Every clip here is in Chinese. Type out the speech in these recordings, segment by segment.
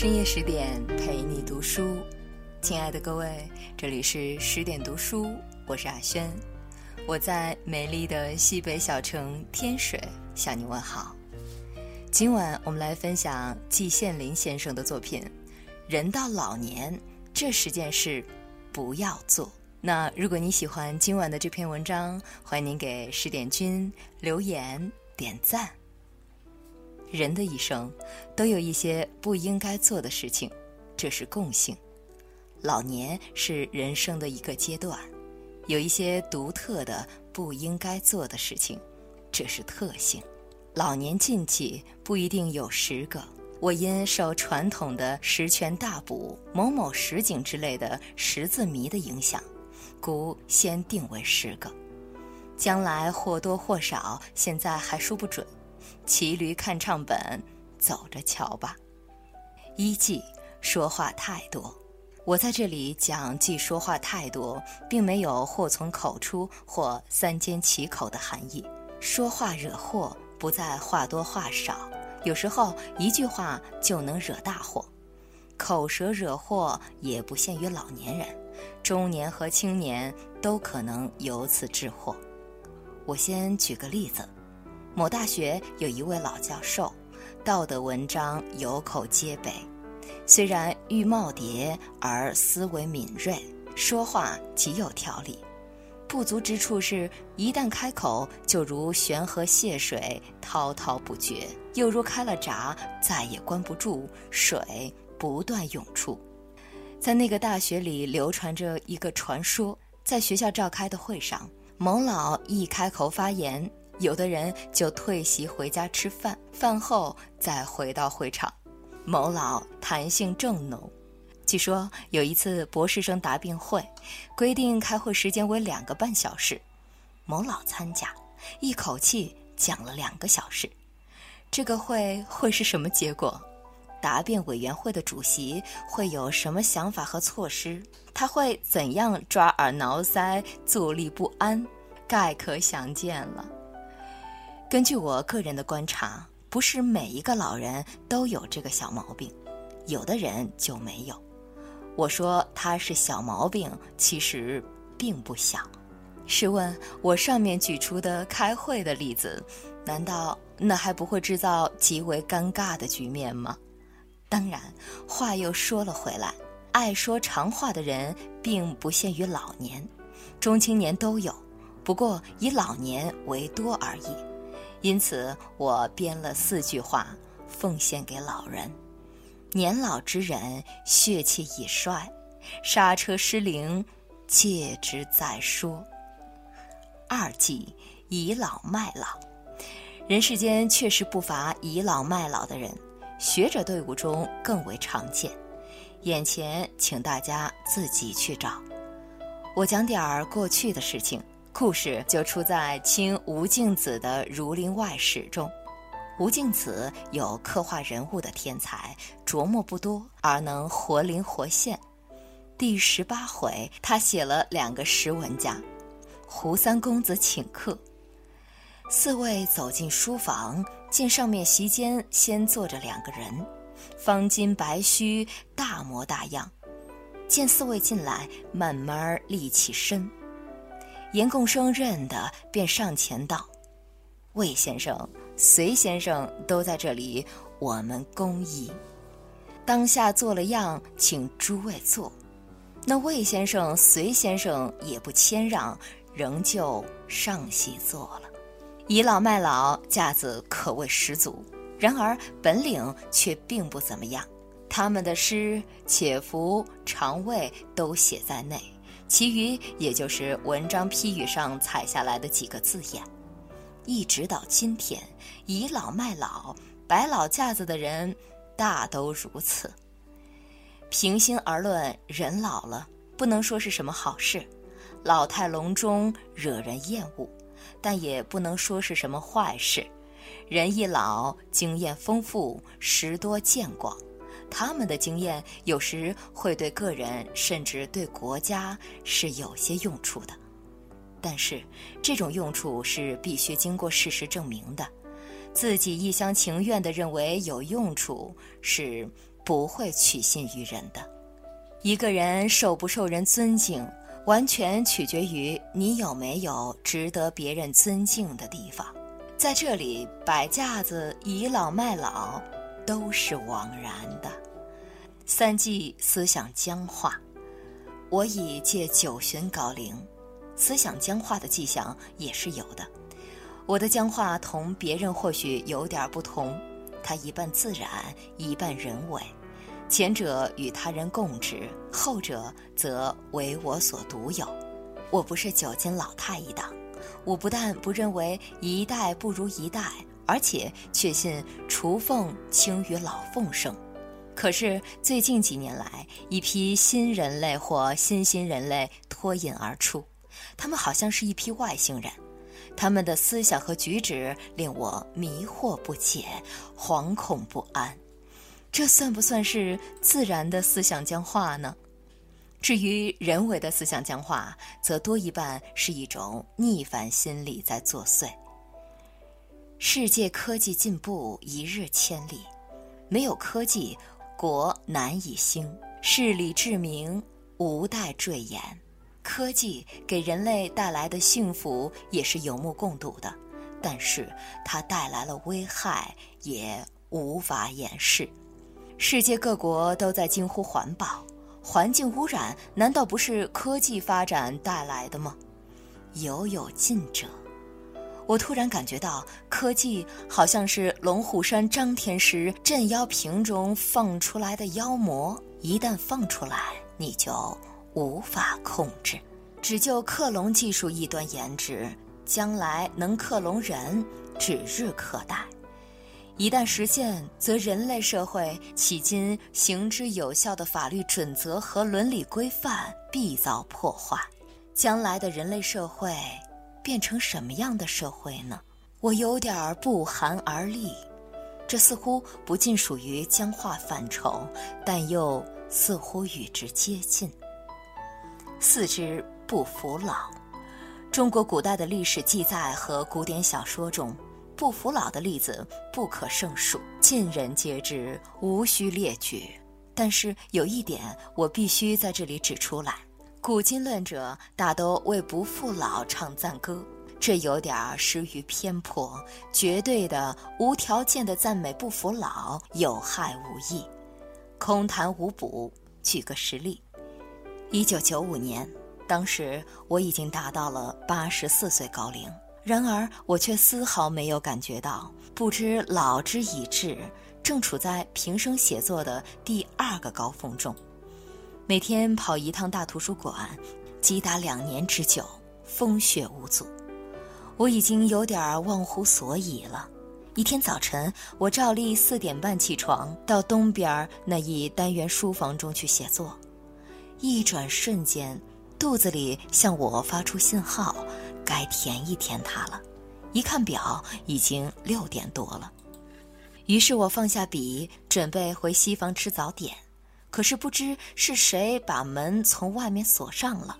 深夜十点陪你读书，亲爱的各位，这里是十点读书，我是阿轩，我在美丽的西北小城天水向你问好。今晚我们来分享季羡林先生的作品《人到老年这十件事不要做》。那如果你喜欢今晚的这篇文章，欢迎您给十点君留言点赞。人的一生都有一些不应该做的事情，这是共性。老年是人生的一个阶段，有一些独特的不应该做的事情，这是特性。老年禁忌不一定有十个，我因受传统的十全大补、某某十景之类的十字谜的影响，故先定为十个。将来或多或少，现在还说不准。骑驴看唱本，走着瞧吧。一忌说话太多。我在这里讲忌说话太多，并没有祸从口出或三缄其口的含义。说话惹祸，不在话多话少，有时候一句话就能惹大祸。口舌惹祸也不限于老年人，中年和青年都可能由此致祸。我先举个例子。某大学有一位老教授，道德文章有口皆碑，虽然玉耄耋，而思维敏锐，说话极有条理。不足之处是，一旦开口，就如悬河泻水，滔滔不绝；又如开了闸，再也关不住，水不断涌出。在那个大学里，流传着一个传说：在学校召开的会上，某老一开口发言。有的人就退席回家吃饭，饭后再回到会场。某老弹性正浓。据说有一次博士生答辩会，规定开会时间为两个半小时，某老参加，一口气讲了两个小时。这个会会是什么结果？答辩委员会的主席会有什么想法和措施？他会怎样抓耳挠腮、坐立不安？概可想见了。根据我个人的观察，不是每一个老人都有这个小毛病，有的人就没有。我说他是小毛病，其实并不小。试问，我上面举出的开会的例子，难道那还不会制造极为尴尬的局面吗？当然，话又说了回来，爱说长话的人并不限于老年，中青年都有，不过以老年为多而已。因此，我编了四句话，奉献给老人：年老之人血气已衰，刹车失灵，戒之再说。二忌倚老卖老。人世间确实不乏倚老卖老的人，学者队伍中更为常见。眼前，请大家自己去找。我讲点儿过去的事情。故事就出在清吴敬梓的《儒林外史》中。吴敬梓有刻画人物的天才，琢磨不多，而能活灵活现。第十八回，他写了两个识文家，胡三公子请客。四位走进书房，见上面席间先坐着两个人，方巾白须，大模大样。见四位进来，慢慢立起身。严贡生认得，便上前道：“魏先生、隋先生都在这里，我们恭迎。当下做了样，请诸位坐。那魏先生、隋先生也不谦让，仍旧上席坐了。倚老卖老架子可谓十足，然而本领却并不怎么样。他们的诗、且服、长味都写在内。”其余也就是文章批语上采下来的几个字眼，一直到今天，倚老卖老、摆老架子的人大都如此。平心而论，人老了不能说是什么好事，老态龙钟惹人厌恶，但也不能说是什么坏事。人一老，经验丰富，识多见广。他们的经验有时会对个人甚至对国家是有些用处的，但是这种用处是必须经过事实证明的。自己一厢情愿地认为有用处是不会取信于人的。一个人受不受人尊敬，完全取决于你有没有值得别人尊敬的地方。在这里摆架子倚老卖老，都是枉然的。三季思想僵化，我已借九旬高龄，思想僵化的迹象也是有的。我的僵化同别人或许有点不同，它一半自然，一半人为。前者与他人共治，后者则为我所独有。我不是九斤老太一党，我不但不认为一代不如一代，而且确信雏凤轻于老凤生。可是最近几年来，一批新人类或新新人类脱颖而出，他们好像是一批外星人。他们的思想和举止令我迷惑不解，惶恐不安。这算不算是自然的思想僵化呢？至于人为的思想僵化，则多一半是一种逆反心理在作祟。世界科技进步一日千里，没有科技，国难以兴，事理治明，无待赘言。科技给人类带来的幸福也是有目共睹的，但是它带来了危害，也无法掩饰。世界各国都在惊呼环保，环境污染难道不是科技发展带来的吗？犹有尽者。我突然感觉到，科技好像是龙虎山张天师镇妖瓶中放出来的妖魔，一旦放出来，你就。无法控制，只就克隆技术一端言之，将来能克隆人指日可待。一旦实现，则人类社会迄今行之有效的法律准则和伦理规范必遭破坏。将来的人类社会变成什么样的社会呢？我有点不寒而栗。这似乎不尽属于僵化范畴，但又似乎与之接近。四之不服老，中国古代的历史记载和古典小说中，不服老的例子不可胜数，尽人皆知，无需列举。但是有一点，我必须在这里指出来：古今论者大都为不服老唱赞歌，这有点失于偏颇，绝对的、无条件的赞美不服老，有害无益，空谈无补。举个实例。一九九五年，当时我已经达到了八十四岁高龄，然而我却丝毫没有感觉到，不知老之已至，正处在平生写作的第二个高峰中。每天跑一趟大图书馆，即达两年之久，风雪无阻。我已经有点忘乎所以了。一天早晨，我照例四点半起床，到东边那一单元书房中去写作。一转瞬间，肚子里向我发出信号，该填一填它了。一看表，已经六点多了。于是我放下笔，准备回西房吃早点。可是不知是谁把门从外面锁上了，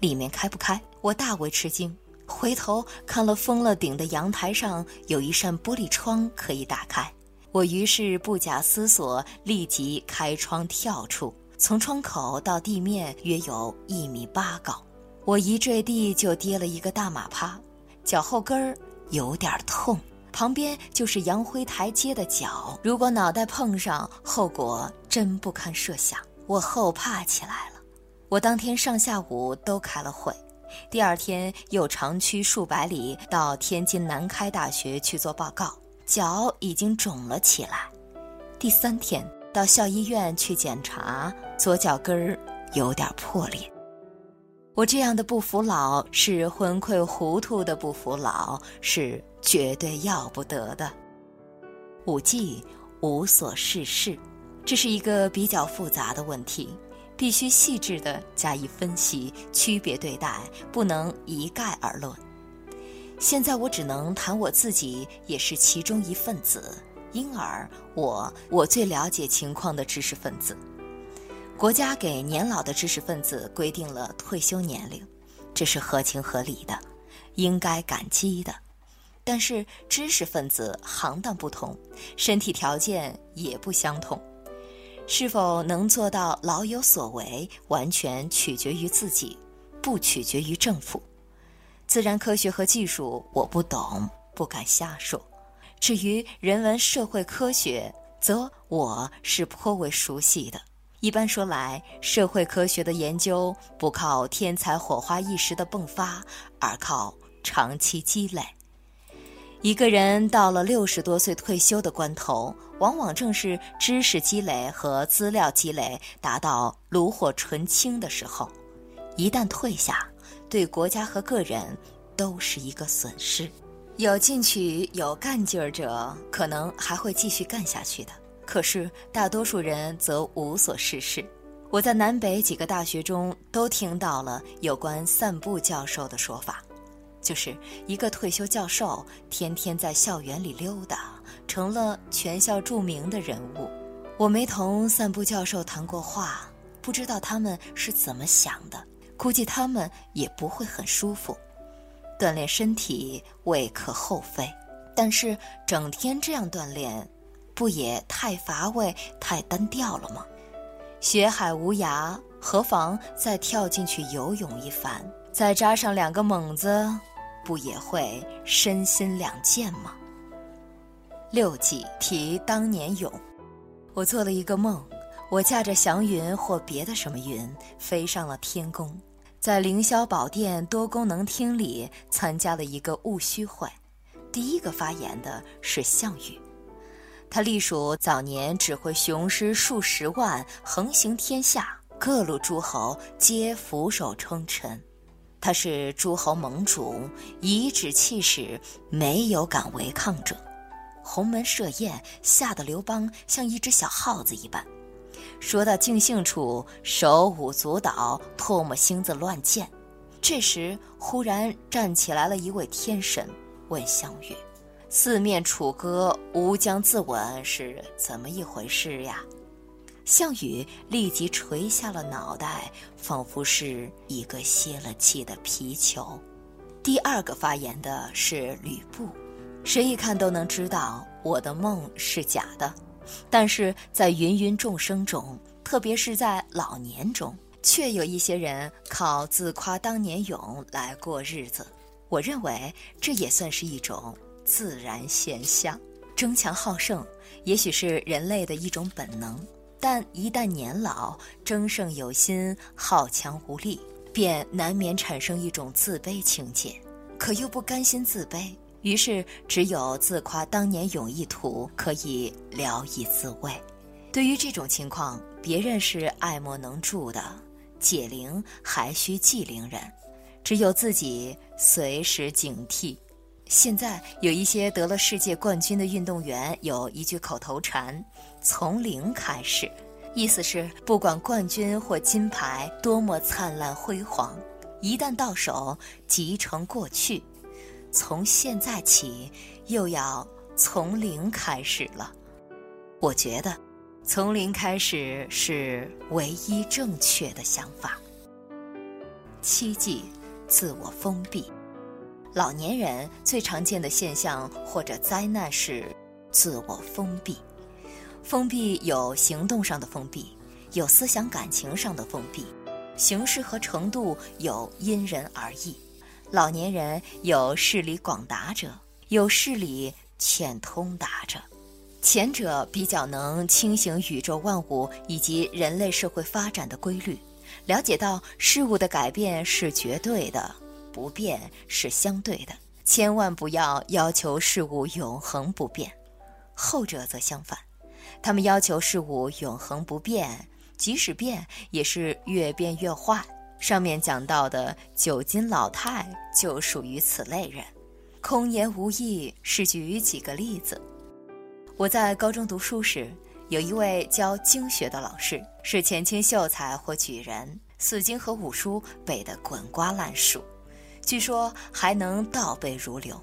里面开不开。我大为吃惊，回头看了封了顶的阳台上有一扇玻璃窗可以打开。我于是不假思索，立即开窗跳出。从窗口到地面约有一米八高，我一坠地就跌了一个大马趴，脚后跟儿有点痛，旁边就是杨辉台阶的脚，如果脑袋碰上，后果真不堪设想。我后怕起来了。我当天上下午都开了会，第二天又长驱数百里到天津南开大学去做报告，脚已经肿了起来。第三天。到校医院去检查，左脚跟儿有点破裂。我这样的不服老，是昏聩糊涂的不服老，是绝对要不得的。五季无所事事，这是一个比较复杂的问题，必须细致的加以分析，区别对待，不能一概而论。现在我只能谈我自己，也是其中一份子。因而，我我最了解情况的知识分子。国家给年老的知识分子规定了退休年龄，这是合情合理的，应该感激的。但是，知识分子行当不同，身体条件也不相同。是否能做到老有所为，完全取决于自己，不取决于政府。自然科学和技术我不懂，不敢瞎说。至于人文社会科学，则我是颇为熟悉的。一般说来，社会科学的研究不靠天才火花一时的迸发，而靠长期积累。一个人到了六十多岁退休的关头，往往正是知识积累和资料积累达到炉火纯青的时候。一旦退下，对国家和个人都是一个损失。有进取、有干劲儿者，可能还会继续干下去的。可是大多数人则无所事事。我在南北几个大学中都听到了有关散步教授的说法，就是一个退休教授天天在校园里溜达，成了全校著名的人物。我没同散步教授谈过话，不知道他们是怎么想的，估计他们也不会很舒服。锻炼身体未可厚非，但是整天这样锻炼。不也太乏味、太单调了吗？学海无涯，何妨再跳进去游泳一番，再扎上两个猛子，不也会身心两健吗？六记提当年勇，我做了一个梦，我驾着祥云或别的什么云，飞上了天宫，在凌霄宝殿多功能厅里参加了一个戊戌会，第一个发言的是项羽。他隶属早年指挥雄师数十万，横行天下，各路诸侯皆俯首称臣。他是诸侯盟主，颐指气使，没有敢违抗者。鸿门设宴，吓得刘邦像一只小耗子一般。说到尽兴处，手舞足蹈，唾沫星子乱溅。这时，忽然站起来了一位天神，问项羽。四面楚歌，吾将自刎，是怎么一回事呀？项羽立即垂下了脑袋，仿佛是一个泄了气的皮球。第二个发言的是吕布，谁一看都能知道我的梦是假的，但是在芸芸众生中，特别是在老年中，却有一些人靠自夸当年勇来过日子。我认为这也算是一种。自然现象，争强好胜，也许是人类的一种本能。但一旦年老，争胜有心，好强无力，便难免产生一种自卑情结。可又不甘心自卑，于是只有自夸当年勇一图，可以聊以自慰。对于这种情况，别人是爱莫能助的，解铃还需系铃人，只有自己随时警惕。现在有一些得了世界冠军的运动员有一句口头禅：“从零开始”，意思是不管冠军或金牌多么灿烂辉煌，一旦到手即成过去，从现在起又要从零开始了。我觉得，从零开始是唯一正确的想法。七忌，自我封闭。老年人最常见的现象或者灾难是自我封闭。封闭有行动上的封闭，有思想感情上的封闭，形式和程度有因人而异。老年人有视理广达者，有视理浅通达者。前者比较能清醒宇宙万物以及人类社会发展的规律，了解到事物的改变是绝对的。不变是相对的，千万不要要求事物永恒不变。后者则相反，他们要求事物永恒不变，即使变也是越变越坏。上面讲到的九斤老太就属于此类人。空言无益，是举几个例子。我在高中读书时，有一位教经学的老师，是前清秀才或举人，四经和五书背得滚瓜烂熟。据说还能倒背如流，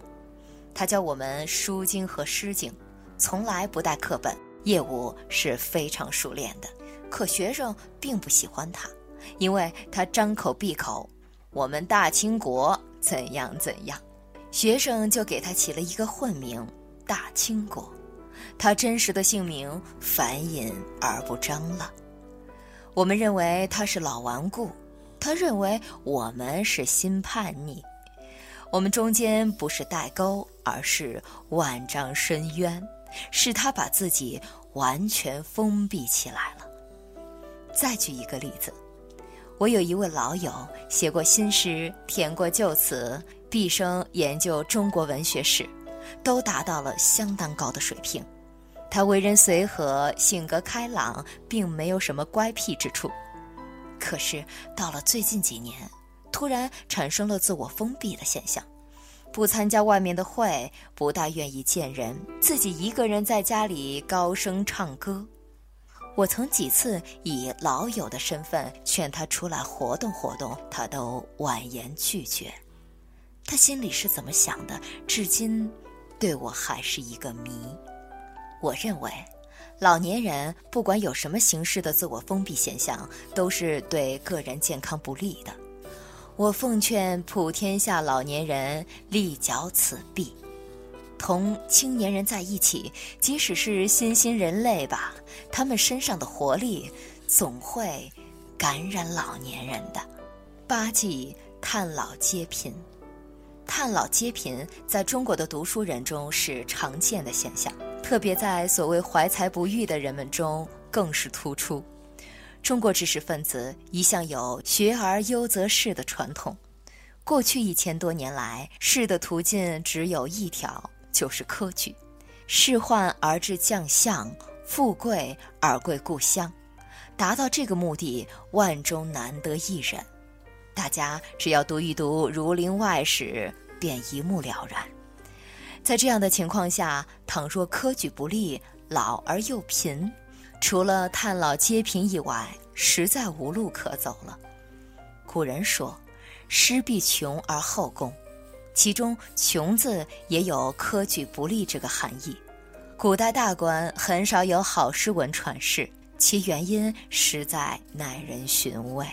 他教我们《书经》和《诗经》，从来不带课本，业务是非常熟练的。可学生并不喜欢他，因为他张口闭口“我们大清国怎样怎样”，学生就给他起了一个混名“大清国”。他真实的姓名反隐而不彰了。我们认为他是老顽固，他认为我们是新叛逆。我们中间不是代沟，而是万丈深渊，是他把自己完全封闭起来了。再举一个例子，我有一位老友写过新诗，填过旧词，毕生研究中国文学史，都达到了相当高的水平。他为人随和，性格开朗，并没有什么乖僻之处。可是到了最近几年，突然产生了自我封闭的现象，不参加外面的会，不大愿意见人，自己一个人在家里高声唱歌。我曾几次以老友的身份劝他出来活动活动，他都婉言拒绝。他心里是怎么想的，至今对我还是一个谜。我认为。老年人不管有什么形式的自我封闭现象，都是对个人健康不利的。我奉劝普天下老年人立脚此壁，同青年人在一起，即使是新兴人类吧，他们身上的活力总会感染老年人的。八忌叹老皆贫，叹老皆贫在中国的读书人中是常见的现象。特别在所谓怀才不遇的人们中更是突出。中国知识分子一向有“学而优则仕”的传统，过去一千多年来，仕的途径只有一条，就是科举。仕宦而至将相，富贵而贵故乡。达到这个目的，万中难得一人。大家只要读一读《儒林外史》，便一目了然。在这样的情况下，倘若科举不利，老而又贫，除了叹老皆贫以外，实在无路可走了。古人说：“师必穷而后功”，其中“穷”字也有科举不利这个含义。古代大官很少有好诗文传世，其原因实在耐人寻味。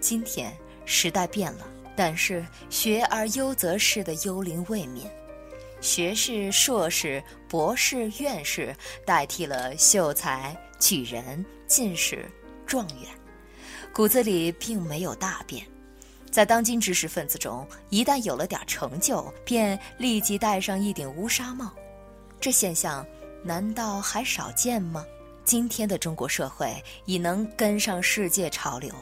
今天时代变了，但是“学而优则仕”的幽灵未泯。学士、硕士、博士、院士代替了秀才、举人、进士、状元，骨子里并没有大变。在当今知识分子中，一旦有了点成就，便立即戴上一顶乌纱帽，这现象难道还少见吗？今天的中国社会已能跟上世界潮流，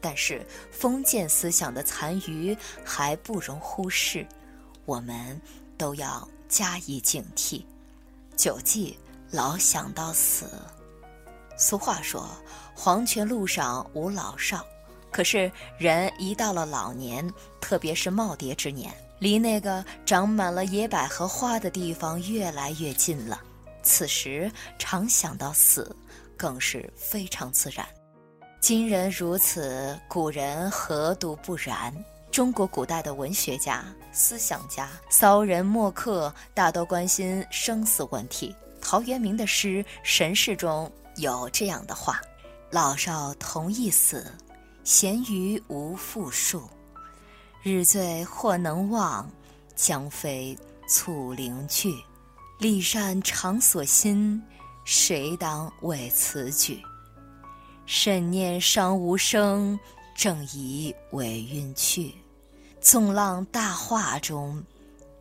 但是封建思想的残余还不容忽视。我们。都要加以警惕，九忌老想到死。俗话说：“黄泉路上无老少。”可是人一到了老年，特别是耄耋之年，离那个长满了野百合花的地方越来越近了。此时常想到死，更是非常自然。今人如此，古人何独不然？中国古代的文学家、思想家、骚人墨客大都关心生死问题。陶渊明的诗《神事》中有这样的话：“老少同一死，咸鱼无复数。日醉或能忘，将非卒陵去。骊山常所心，谁当为此举？慎念伤无声。”正以为晕去，纵浪大化中，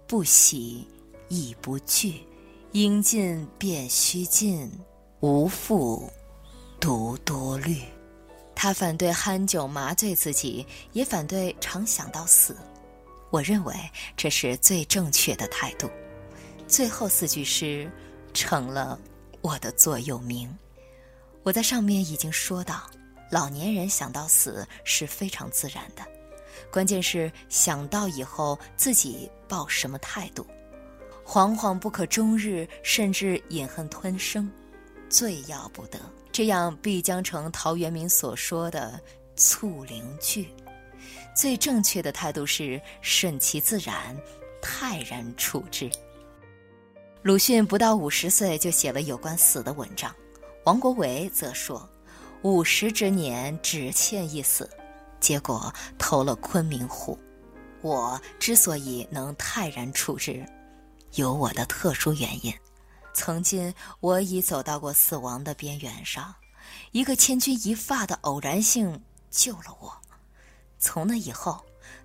不喜亦不惧。应尽便须尽，无复独多虑。他反对酣酒麻醉自己，也反对常想到死。我认为这是最正确的态度。最后四句诗成了我的座右铭。我在上面已经说到。老年人想到死是非常自然的，关键是想到以后自己抱什么态度。惶惶不可终日，甚至饮恨吞声，最要不得。这样必将成陶渊明所说的“卒陵惧”。最正确的态度是顺其自然，泰然处之。鲁迅不到五十岁就写了有关死的文章，王国维则说。五十之年只欠一死，结果投了昆明湖。我之所以能泰然处之，有我的特殊原因。曾经我已走到过死亡的边缘上，一个千钧一发的偶然性救了我。从那以后，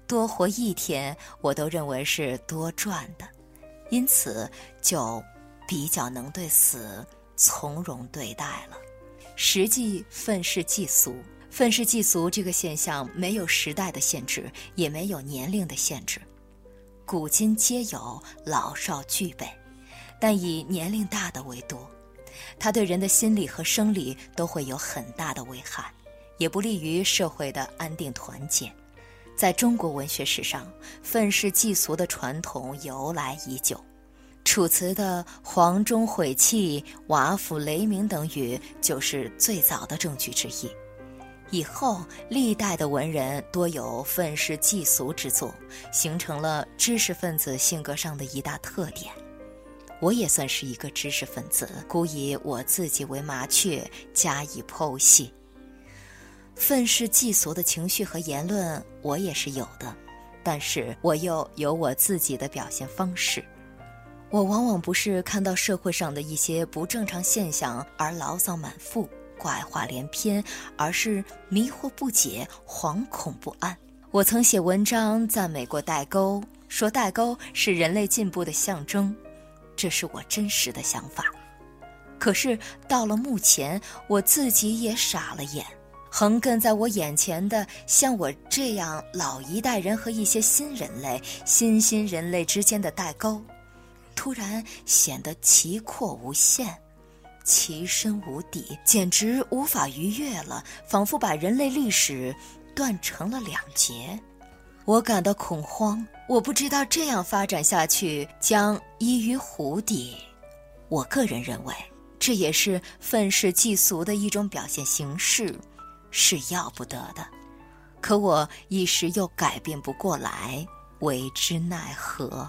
多活一天我都认为是多赚的，因此就比较能对死从容对待了。实际愤世嫉俗，愤世嫉俗这个现象没有时代的限制，也没有年龄的限制，古今皆有，老少俱备。但以年龄大的为多，它对人的心理和生理都会有很大的危害，也不利于社会的安定团结。在中国文学史上，愤世嫉俗的传统由来已久，《楚辞》的“黄钟毁弃，瓦釜雷鸣”等语就是最早的证据之一。以后历代的文人多有愤世嫉俗之作，形成了知识分子性格上的一大特点。我也算是一个知识分子，故以我自己为麻雀，加以剖析。愤世嫉俗的情绪和言论，我也是有的，但是我又有我自己的表现方式。我往往不是看到社会上的一些不正常现象而牢骚满腹、怪话连篇，而是迷惑不解、惶恐不安。我曾写文章赞美过代沟，说代沟是人类进步的象征。这是我真实的想法，可是到了目前，我自己也傻了眼。横亘在我眼前的，像我这样老一代人和一些新人类、新新人类之间的代沟，突然显得奇阔无限，奇深无底，简直无法逾越了，仿佛把人类历史断成了两截。我感到恐慌。我不知道这样发展下去将依于湖底。我个人认为，这也是愤世嫉俗的一种表现形式，是要不得的。可我一时又改变不过来，为之奈何？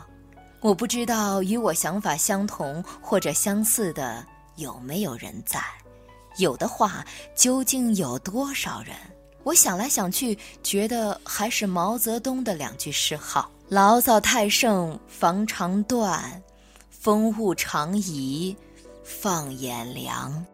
我不知道与我想法相同或者相似的有没有人在，有的话，究竟有多少人？我想来想去，觉得还是毛泽东的两句诗好。牢骚太盛，防肠断；风物长宜，放眼量。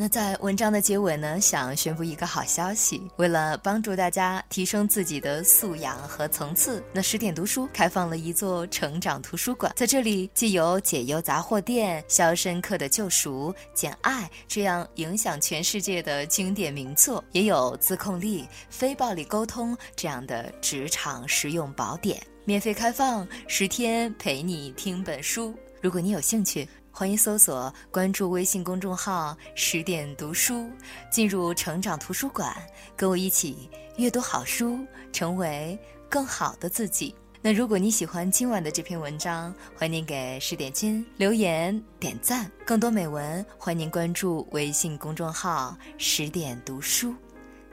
那在文章的结尾呢，想宣布一个好消息。为了帮助大家提升自己的素养和层次，那十点读书开放了一座成长图书馆。在这里，既有《解忧杂货店》《肖申克的救赎》《简爱》这样影响全世界的经典名作，也有《自控力》《非暴力沟通》这样的职场实用宝典，免费开放十天，陪你听本书。如果你有兴趣。欢迎搜索关注微信公众号“十点读书”，进入成长图书馆，跟我一起阅读好书，成为更好的自己。那如果你喜欢今晚的这篇文章，欢迎给十点君留言点赞。更多美文，欢迎关注微信公众号“十点读书”。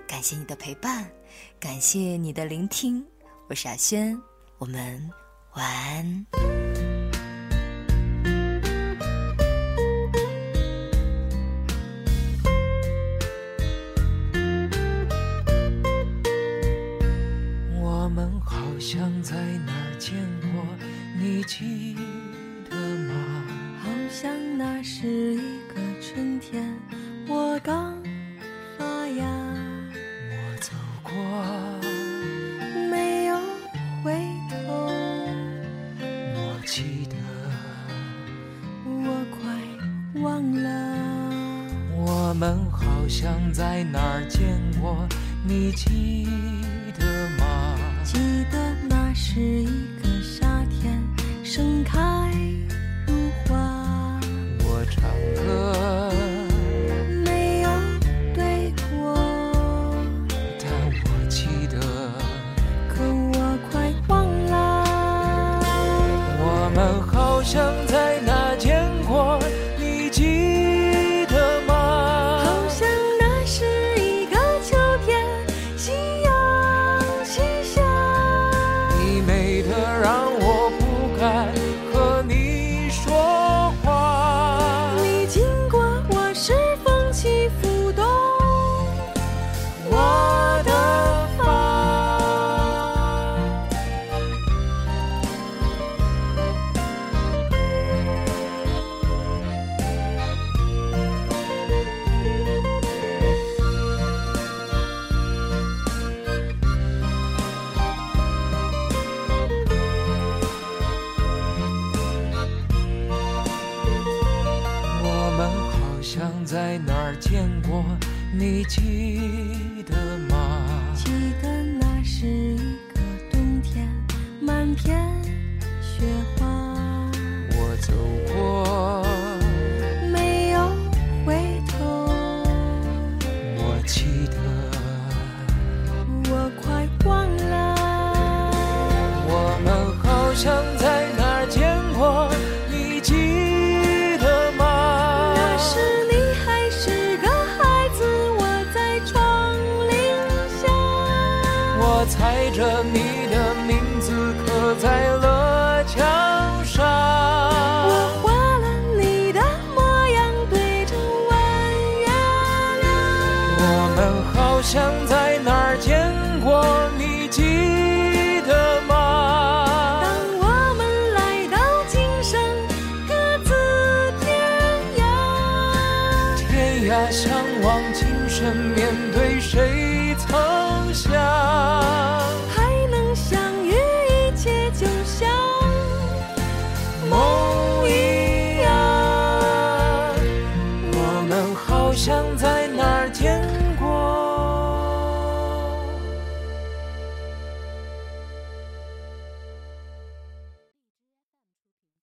感谢你的陪伴，感谢你的聆听，我是阿轩，我们晚安。盛起带着你的名字刻在了墙上。我画了你的模样对着弯月亮。我们好像